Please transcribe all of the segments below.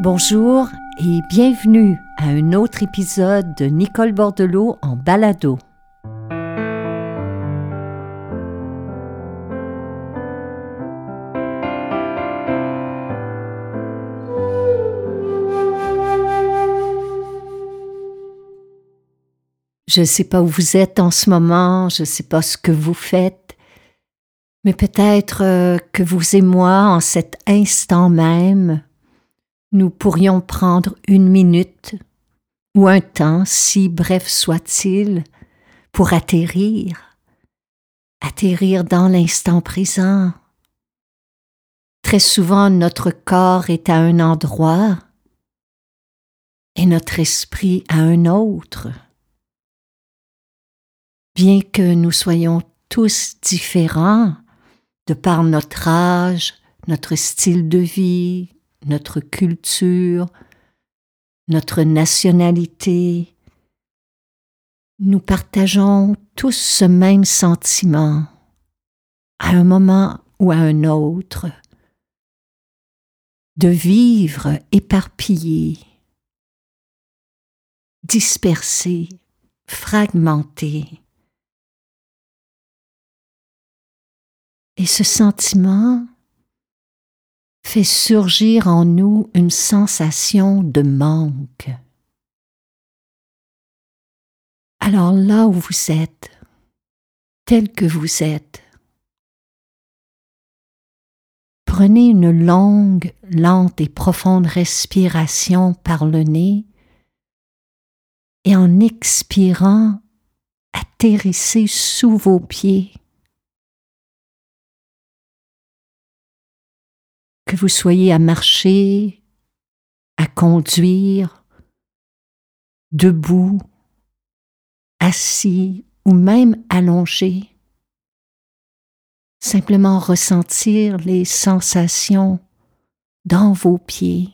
Bonjour et bienvenue à un autre épisode de Nicole Bordelot en balado. Je ne sais pas où vous êtes en ce moment, je ne sais pas ce que vous faites, mais peut-être euh, que vous et moi, en cet instant même, nous pourrions prendre une minute ou un temps, si bref soit-il, pour atterrir, atterrir dans l'instant présent. Très souvent notre corps est à un endroit et notre esprit à un autre bien que nous soyons tous différents de par notre âge, notre style de vie, notre culture, notre nationalité, nous partageons tous ce même sentiment à un moment ou à un autre de vivre éparpillé, dispersé, fragmenté, Et ce sentiment fait surgir en nous une sensation de manque. Alors là où vous êtes, tel que vous êtes, prenez une longue, lente et profonde respiration par le nez et en expirant, atterrissez sous vos pieds que vous soyez à marcher, à conduire, debout, assis ou même allongé. Simplement ressentir les sensations dans vos pieds.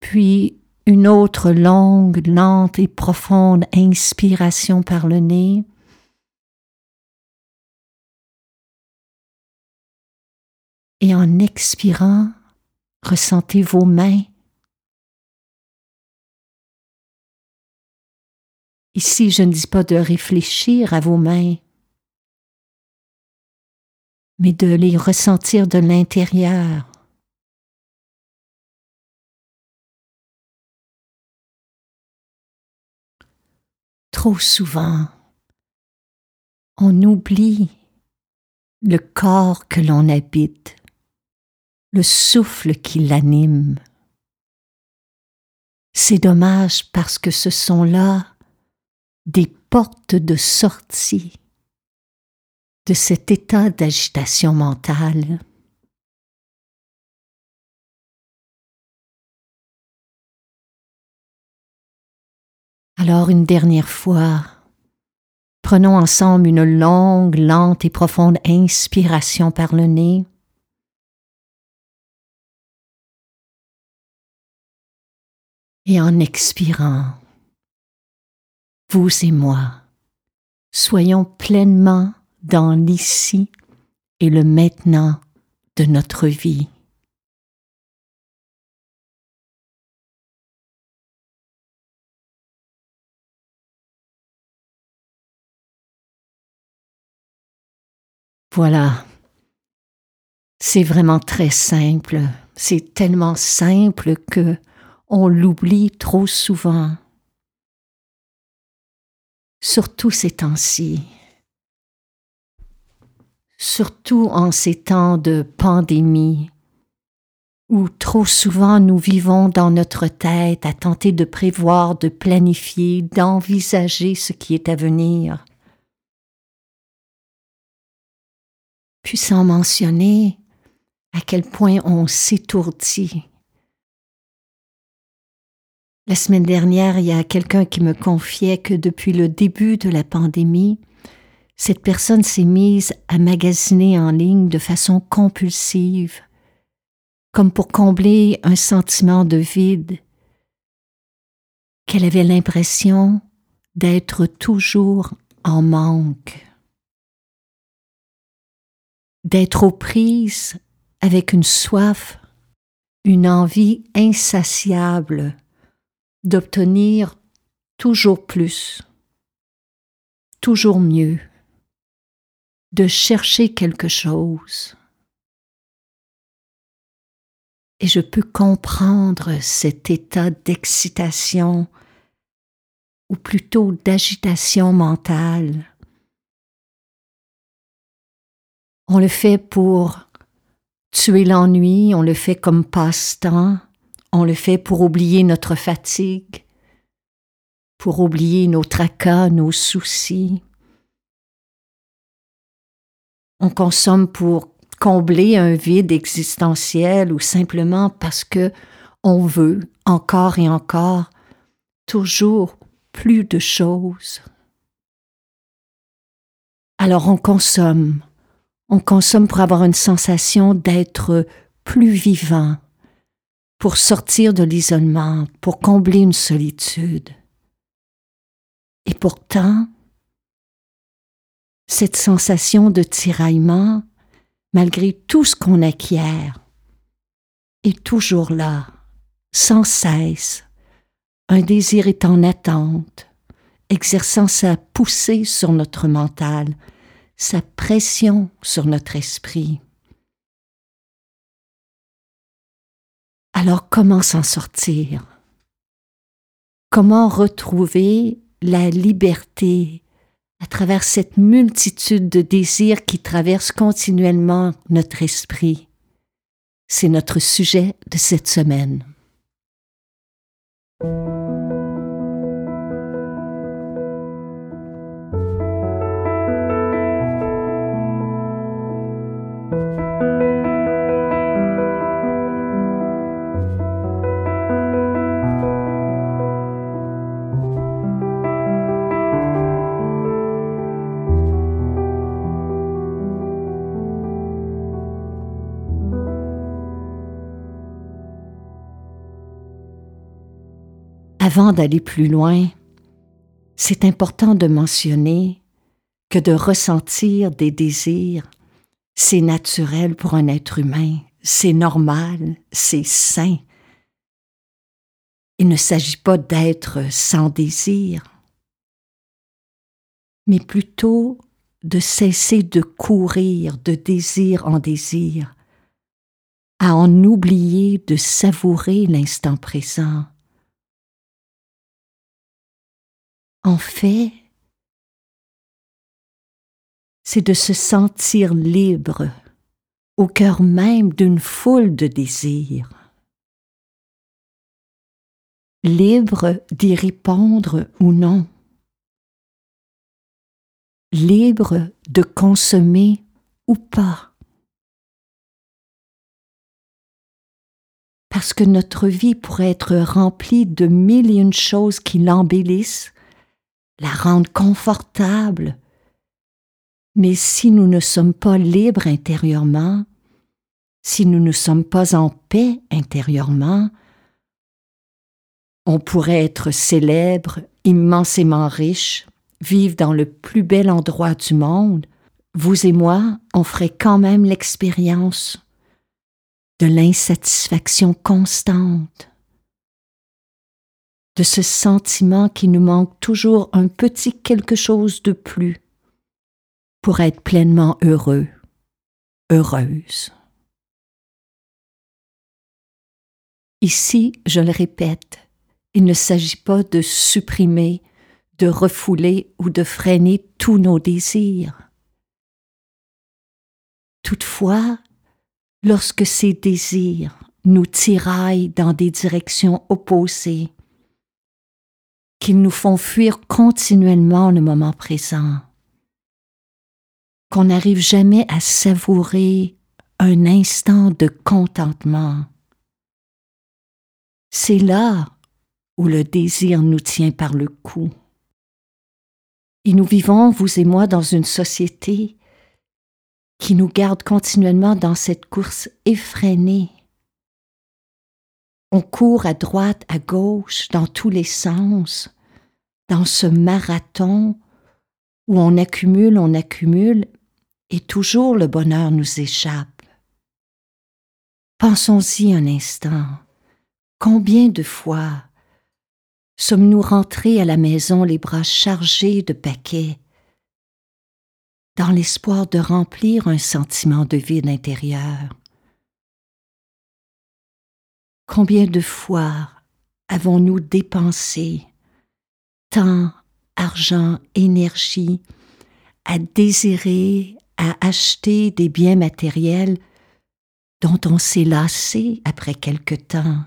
Puis une autre longue, lente et profonde inspiration par le nez et en expirant, ressentez vos mains. Ici, je ne dis pas de réfléchir à vos mains, mais de les ressentir de l'intérieur. Trop souvent, on oublie le corps que l'on habite le souffle qui l'anime. C'est dommage parce que ce sont là des portes de sortie de cet état d'agitation mentale. Alors une dernière fois, prenons ensemble une longue, lente et profonde inspiration par le nez. Et en expirant, vous et moi, soyons pleinement dans l'ici et le maintenant de notre vie. Voilà. C'est vraiment très simple. C'est tellement simple que on l'oublie trop souvent, surtout ces temps-ci, surtout en ces temps de pandémie, où trop souvent nous vivons dans notre tête à tenter de prévoir, de planifier, d'envisager ce qui est à venir. Puis sans mentionner à quel point on s'étourdit la semaine dernière, il y a quelqu'un qui me confiait que depuis le début de la pandémie, cette personne s'est mise à magasiner en ligne de façon compulsive, comme pour combler un sentiment de vide, qu'elle avait l'impression d'être toujours en manque. d'être aux prises avec une soif, une envie insatiable d'obtenir toujours plus, toujours mieux, de chercher quelque chose. Et je peux comprendre cet état d'excitation ou plutôt d'agitation mentale. On le fait pour tuer l'ennui, on le fait comme passe-temps, on le fait pour oublier notre fatigue, pour oublier nos tracas, nos soucis. On consomme pour combler un vide existentiel ou simplement parce que on veut encore et encore toujours plus de choses. Alors on consomme, on consomme pour avoir une sensation d'être plus vivant, pour sortir de l'isolement, pour combler une solitude. Et pourtant, cette sensation de tiraillement, malgré tout ce qu'on acquiert, est toujours là, sans cesse. Un désir est en attente, exerçant sa poussée sur notre mental, sa pression sur notre esprit. Alors comment s'en sortir? Comment retrouver la liberté à travers cette multitude de désirs qui traversent continuellement notre esprit? C'est notre sujet de cette semaine. Avant d'aller plus loin, c'est important de mentionner que de ressentir des désirs, c'est naturel pour un être humain, c'est normal, c'est sain. Il ne s'agit pas d'être sans désir, mais plutôt de cesser de courir de désir en désir, à en oublier de savourer l'instant présent En fait, c'est de se sentir libre au cœur même d'une foule de désirs. Libre d'y répondre ou non. Libre de consommer ou pas. Parce que notre vie pourrait être remplie de mille et une choses qui l'embellissent la rendre confortable. Mais si nous ne sommes pas libres intérieurement, si nous ne sommes pas en paix intérieurement, on pourrait être célèbre, immensément riche, vivre dans le plus bel endroit du monde. Vous et moi, on ferait quand même l'expérience de l'insatisfaction constante, de ce sentiment qui nous manque toujours un petit quelque chose de plus pour être pleinement heureux, heureuse. Ici, je le répète, il ne s'agit pas de supprimer, de refouler ou de freiner tous nos désirs. Toutefois, lorsque ces désirs nous tiraillent dans des directions opposées, qu'ils nous font fuir continuellement le moment présent, qu'on n'arrive jamais à savourer un instant de contentement. C'est là où le désir nous tient par le cou. Et nous vivons, vous et moi, dans une société qui nous garde continuellement dans cette course effrénée on court à droite, à gauche, dans tous les sens, dans ce marathon où on accumule, on accumule, et toujours le bonheur nous échappe. Pensons-y un instant. Combien de fois sommes-nous rentrés à la maison les bras chargés de paquets, dans l'espoir de remplir un sentiment de vide intérieur? Combien de fois avons-nous dépensé temps, argent, énergie à désirer, à acheter des biens matériels dont on s'est lassé après quelque temps?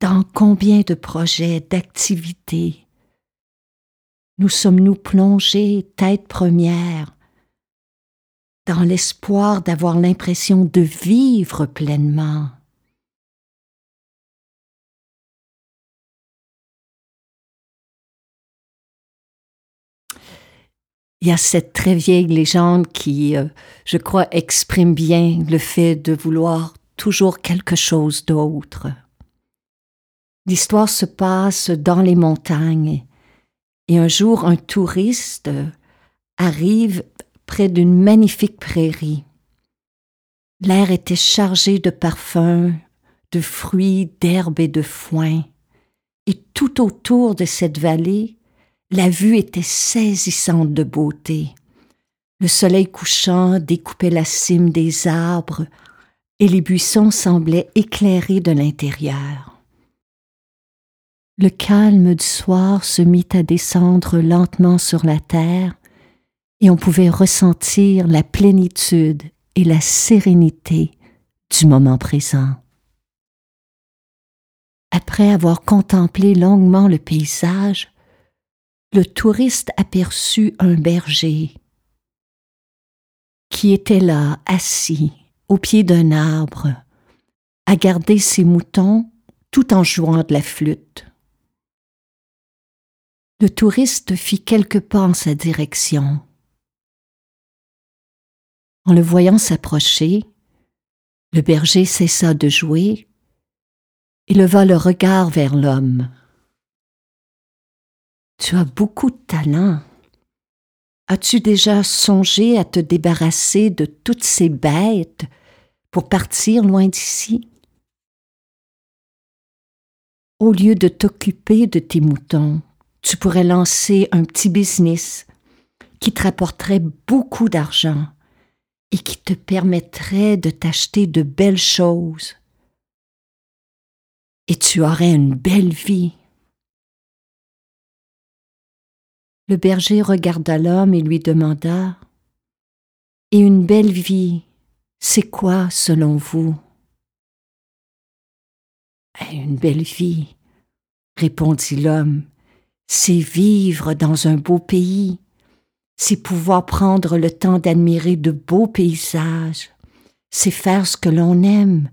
Dans combien de projets, d'activités nous sommes-nous plongés tête première dans l'espoir d'avoir l'impression de vivre pleinement il y a cette très vieille légende qui, euh, je crois, exprime bien le fait de vouloir toujours quelque chose d'autre. L'histoire se passe dans les montagnes et un jour un touriste arrive près d'une magnifique prairie. L'air était chargé de parfums, de fruits, d'herbes et de foin, et tout autour de cette vallée, la vue était saisissante de beauté. Le soleil couchant découpait la cime des arbres et les buissons semblaient éclairés de l'intérieur. Le calme du soir se mit à descendre lentement sur la terre et on pouvait ressentir la plénitude et la sérénité du moment présent. Après avoir contemplé longuement le paysage, le touriste aperçut un berger qui était là, assis, au pied d'un arbre, à garder ses moutons tout en jouant de la flûte. Le touriste fit quelques pas en sa direction. En le voyant s'approcher, le berger cessa de jouer et leva le regard vers l'homme. Tu as beaucoup de talent. As-tu déjà songé à te débarrasser de toutes ces bêtes pour partir loin d'ici? Au lieu de t'occuper de tes moutons, tu pourrais lancer un petit business qui te rapporterait beaucoup d'argent et qui te permettrait de t'acheter de belles choses. Et tu aurais une belle vie. Le berger regarda l'homme et lui demanda Et une belle vie, c'est quoi selon vous Une belle vie, répondit l'homme, c'est vivre dans un beau pays, c'est pouvoir prendre le temps d'admirer de beaux paysages, c'est faire ce que l'on aime.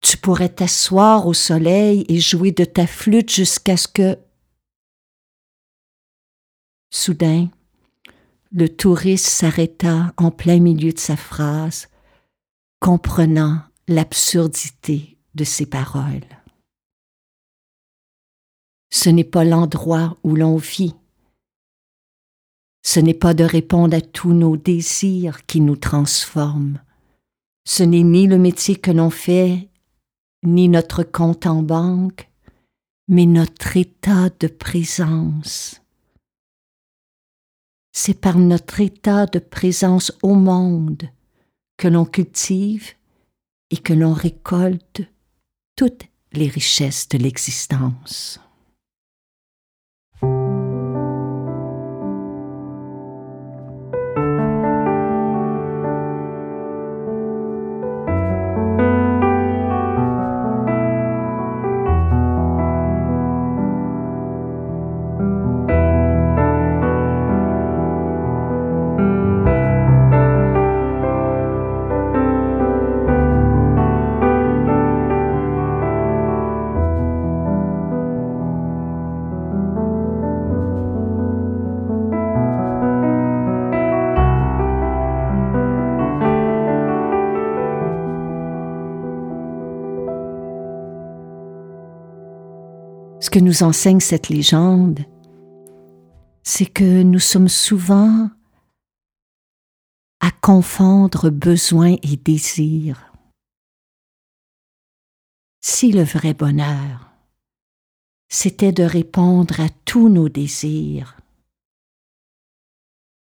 Tu pourrais t'asseoir au soleil et jouer de ta flûte jusqu'à ce que Soudain, le touriste s'arrêta en plein milieu de sa phrase, comprenant l'absurdité de ses paroles. Ce n'est pas l'endroit où l'on vit. Ce n'est pas de répondre à tous nos désirs qui nous transforment. Ce n'est ni le métier que l'on fait, ni notre compte en banque, mais notre état de présence c'est par notre état de présence au monde que l'on cultive et que l'on récolte toutes les richesses de l'existence. Que nous enseigne cette légende, c'est que nous sommes souvent à confondre besoin et désir. Si le vrai bonheur, c'était de répondre à tous nos désirs,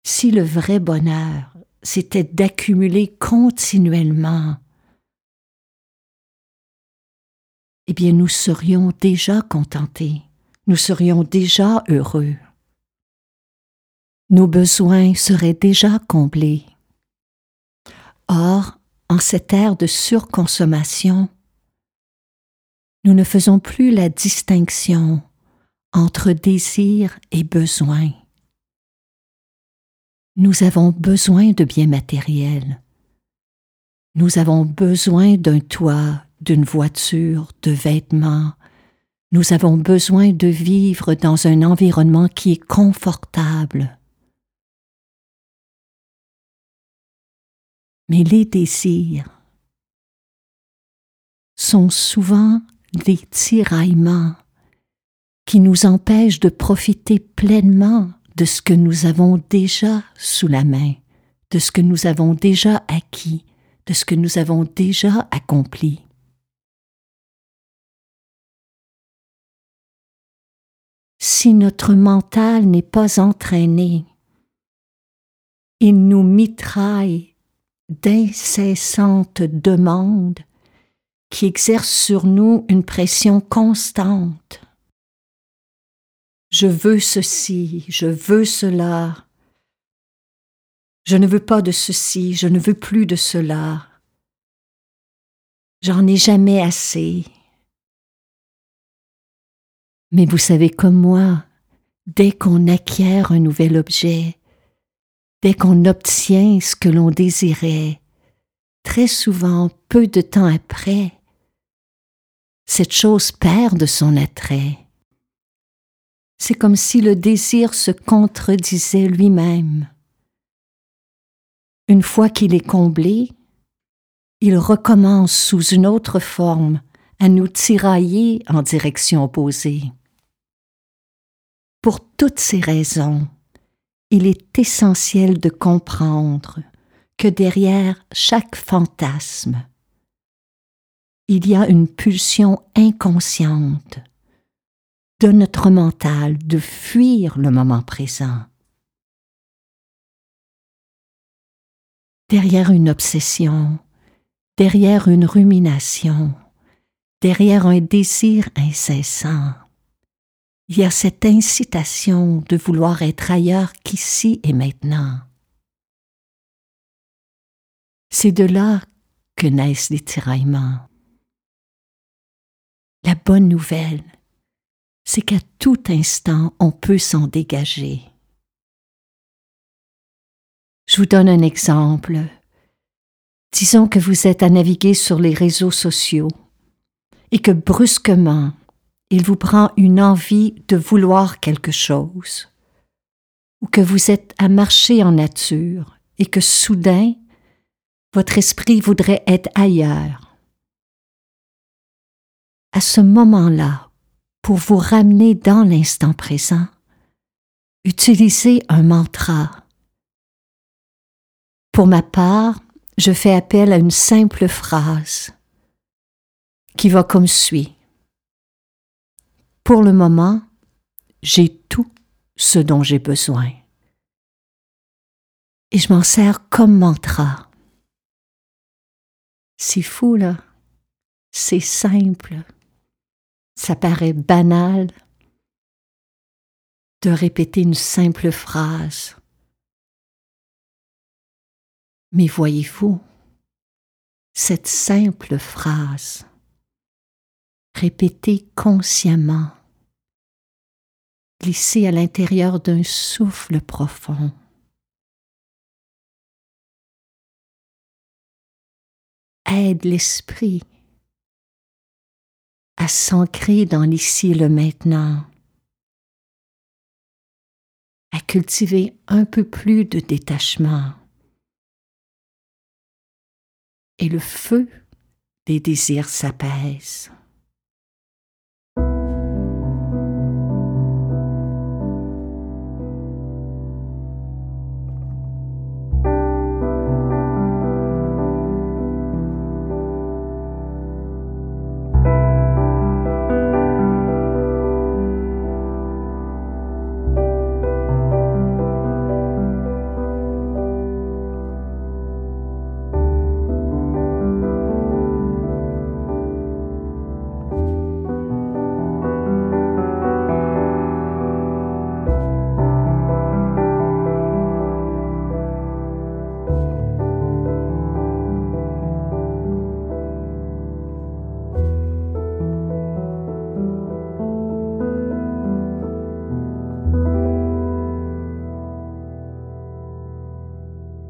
si le vrai bonheur, c'était d'accumuler continuellement, eh bien nous serions déjà contentés, nous serions déjà heureux. Nos besoins seraient déjà comblés. Or, en cette ère de surconsommation, nous ne faisons plus la distinction entre désir et besoin. Nous avons besoin de biens matériels. Nous avons besoin d'un toit, d'une voiture, de vêtements. Nous avons besoin de vivre dans un environnement qui est confortable. Mais les désirs sont souvent des tiraillements qui nous empêchent de profiter pleinement de ce que nous avons déjà sous la main, de ce que nous avons déjà acquis, de ce que nous avons déjà accompli. Si notre mental n'est pas entraîné, il nous mitraille d'incessantes demandes qui exerce sur nous une pression constante. Je veux ceci, je veux cela. Je ne veux pas de ceci, je ne veux plus de cela. J'en ai jamais assez. Mais vous savez comme moi, dès qu'on acquiert un nouvel objet, dès qu'on obtient ce que l'on désirait, très souvent, peu de temps après, cette chose perd de son attrait. C'est comme si le désir se contredisait lui-même. Une fois qu'il est comblé, il recommence sous une autre forme à nous tirailler en direction opposée. Pour toutes ces raisons, il est essentiel de comprendre que derrière chaque fantasme, il y a une pulsion inconsciente de notre mental de fuir le moment présent. Derrière une obsession, derrière une rumination, derrière un désir incessant, il y a cette incitation de vouloir être ailleurs qu'ici et maintenant. C'est de là que naissent les tiraillements. La bonne nouvelle, c'est qu'à tout instant, on peut s'en dégager. Je vous donne un exemple. Disons que vous êtes à naviguer sur les réseaux sociaux et que brusquement, il vous prend une envie de vouloir quelque chose, ou que vous êtes à marcher en nature et que soudain, votre esprit voudrait être ailleurs à ce moment-là, pour vous ramener dans l'instant présent, utilisez un mantra. Pour ma part, je fais appel à une simple phrase qui va comme suit. Pour le moment, j'ai tout ce dont j'ai besoin. Et je m'en sers comme mantra. C'est fou, là. C'est simple ça paraît banal de répéter une simple phrase. Mais voyez-vous, cette simple phrase, répétée consciemment, glissée à l'intérieur d'un souffle profond, aide l'esprit à s'ancrer dans l'ici et le maintenant, à cultiver un peu plus de détachement. Et le feu des désirs s'apaise.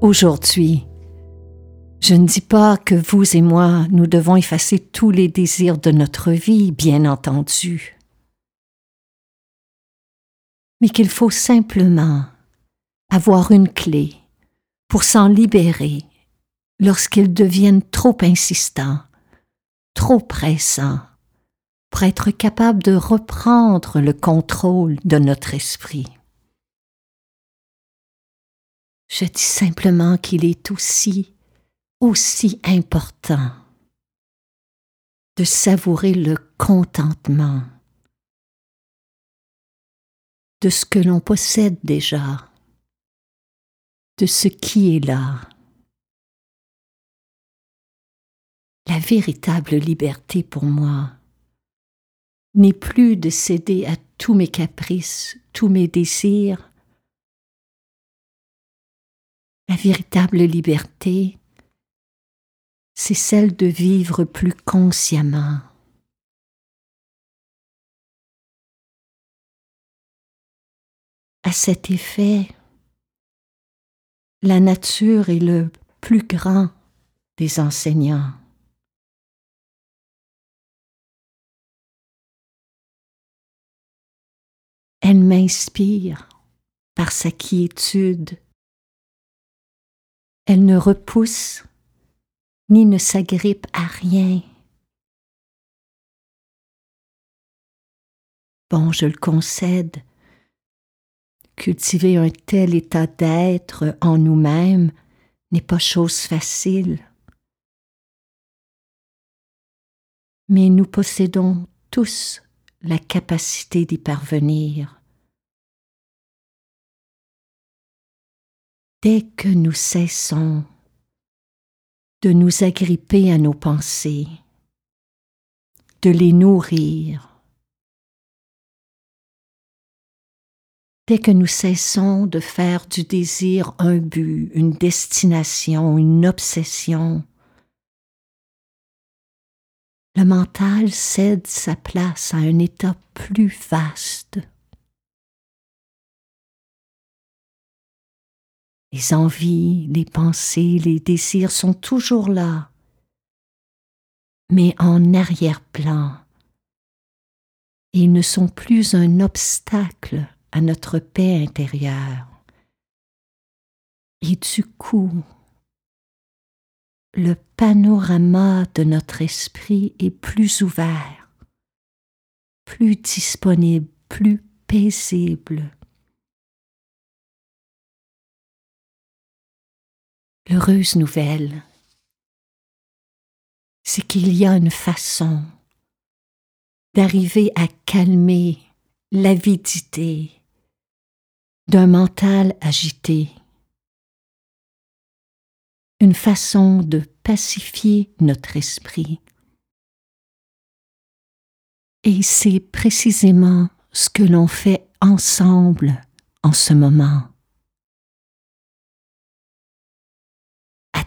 Aujourd'hui, je ne dis pas que vous et moi, nous devons effacer tous les désirs de notre vie, bien entendu, mais qu'il faut simplement avoir une clé pour s'en libérer lorsqu'ils deviennent trop insistants, trop pressants, pour être capable de reprendre le contrôle de notre esprit. Je dis simplement qu'il est aussi, aussi important de savourer le contentement de ce que l'on possède déjà, de ce qui est là. La véritable liberté pour moi n'est plus de céder à tous mes caprices, tous mes désirs, La véritable liberté, c'est celle de vivre plus consciemment. À cet effet, la nature est le plus grand des enseignants. Elle m'inspire par sa quiétude elle ne repousse ni ne s'agrippe à rien. Bon, je le concède, cultiver un tel état d'être en nous-mêmes n'est pas chose facile. Mais nous possédons tous la capacité d'y parvenir. Dès que nous cessons de nous agripper à nos pensées, de les nourrir, dès que nous cessons de faire du désir un but, une destination, une obsession, le mental cède sa place à un état plus vaste Les envies, les pensées, les désirs sont toujours là, mais en arrière-plan. Ils ne sont plus un obstacle à notre paix intérieure. Et du coup, le panorama de notre esprit est plus ouvert, plus disponible, plus paisible L'heureuse nouvelle, c'est qu'il y a une façon d'arriver à calmer l'avidité d'un mental agité, une façon de pacifier notre esprit. Et c'est précisément ce que l'on fait ensemble en ce moment.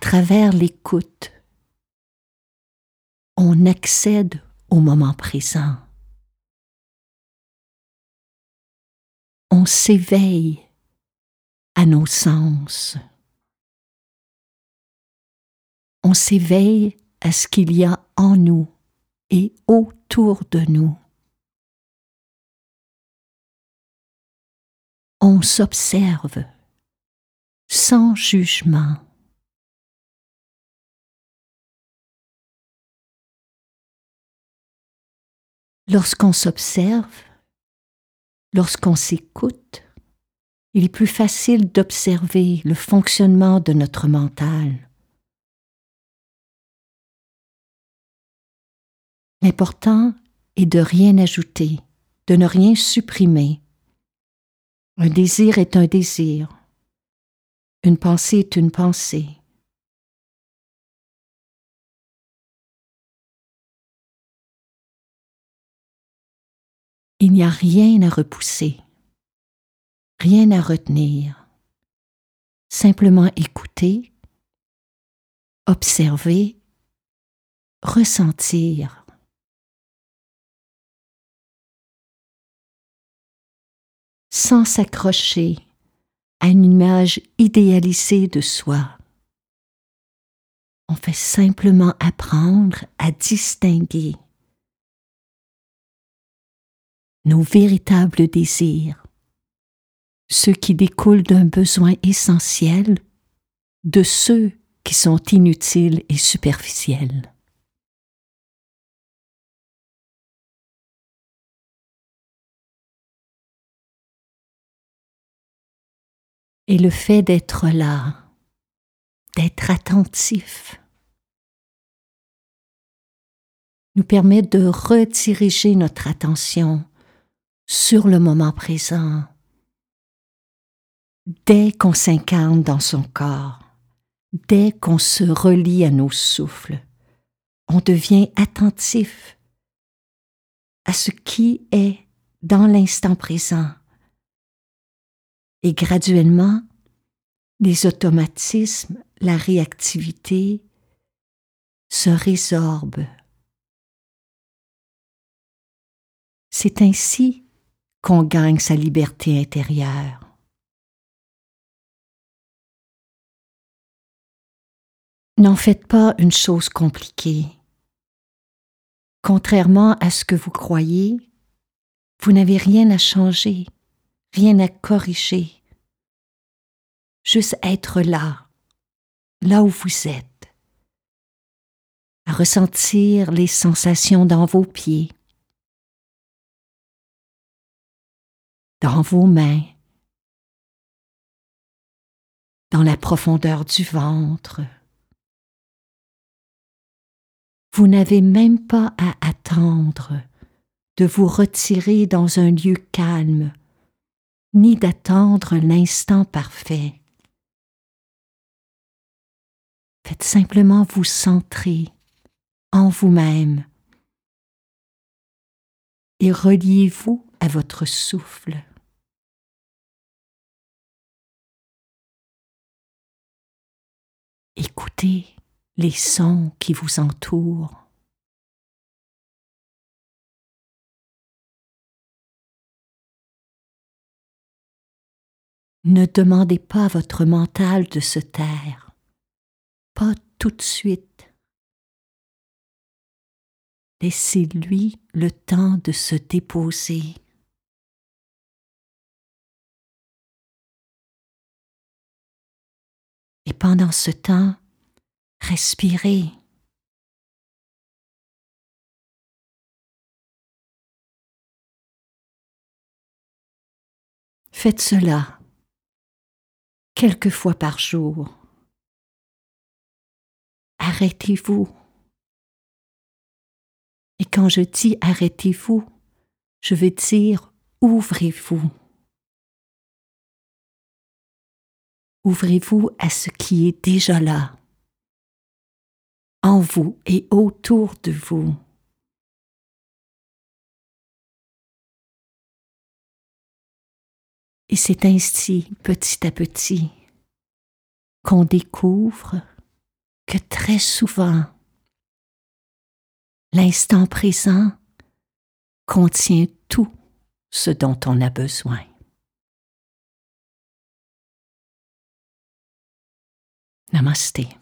Travers l'écoute, on accède au moment présent. On s'éveille à nos sens. On s'éveille à ce qu'il y a en nous et autour de nous. On s'observe sans jugement. Lorsqu'on s'observe, lorsqu'on s'écoute, il est plus facile d'observer le fonctionnement de notre mental. L'important est de rien ajouter, de ne rien supprimer. Un désir est un désir. Une pensée est une pensée. Il n'y a rien à repousser, rien à retenir, simplement écouter, observer, ressentir. Sans s'accrocher à une image idéalisée de soi. On fait simplement apprendre à distinguer nos véritables désirs, ceux qui découlent d'un besoin essentiel, de ceux qui sont inutiles et superficiels. Et le fait d'être là, d'être attentif, nous permet de rediriger notre attention sur le moment présent dès qu'on s'incarne dans son corps, dès qu'on se relie à nos souffles, on devient attentif à ce qui est dans l'instant présent. Et graduellement, les automatismes, la réactivité se résorbent. C'est ainsi qu'on gagne sa liberté intérieure. N'en faites pas une chose compliquée. Contrairement à ce que vous croyez, vous n'avez rien à changer, rien à corriger. Juste être là, là où vous êtes, à ressentir les sensations dans vos pieds, dans vos mains, dans la profondeur du ventre, vous n'avez même pas à attendre de vous retirer dans un lieu calme, ni d'attendre l'instant parfait. Faites simplement vous centrer en vous-même et reliez-vous à votre souffle. Écoutez les sons qui vous entourent. Ne demandez pas à votre mental de se taire, pas tout de suite. Laissez-lui le temps de se déposer. Et pendant ce temps, Respirez. Faites cela quelques fois par jour. Arrêtez-vous. Et quand je dis arrêtez-vous, je veux dire ouvrez-vous. Ouvrez-vous à ce qui est déjà là en vous et autour de vous. Et c'est ainsi, petit à petit, qu'on découvre que très souvent, l'instant présent contient tout ce dont on a besoin. Namasti.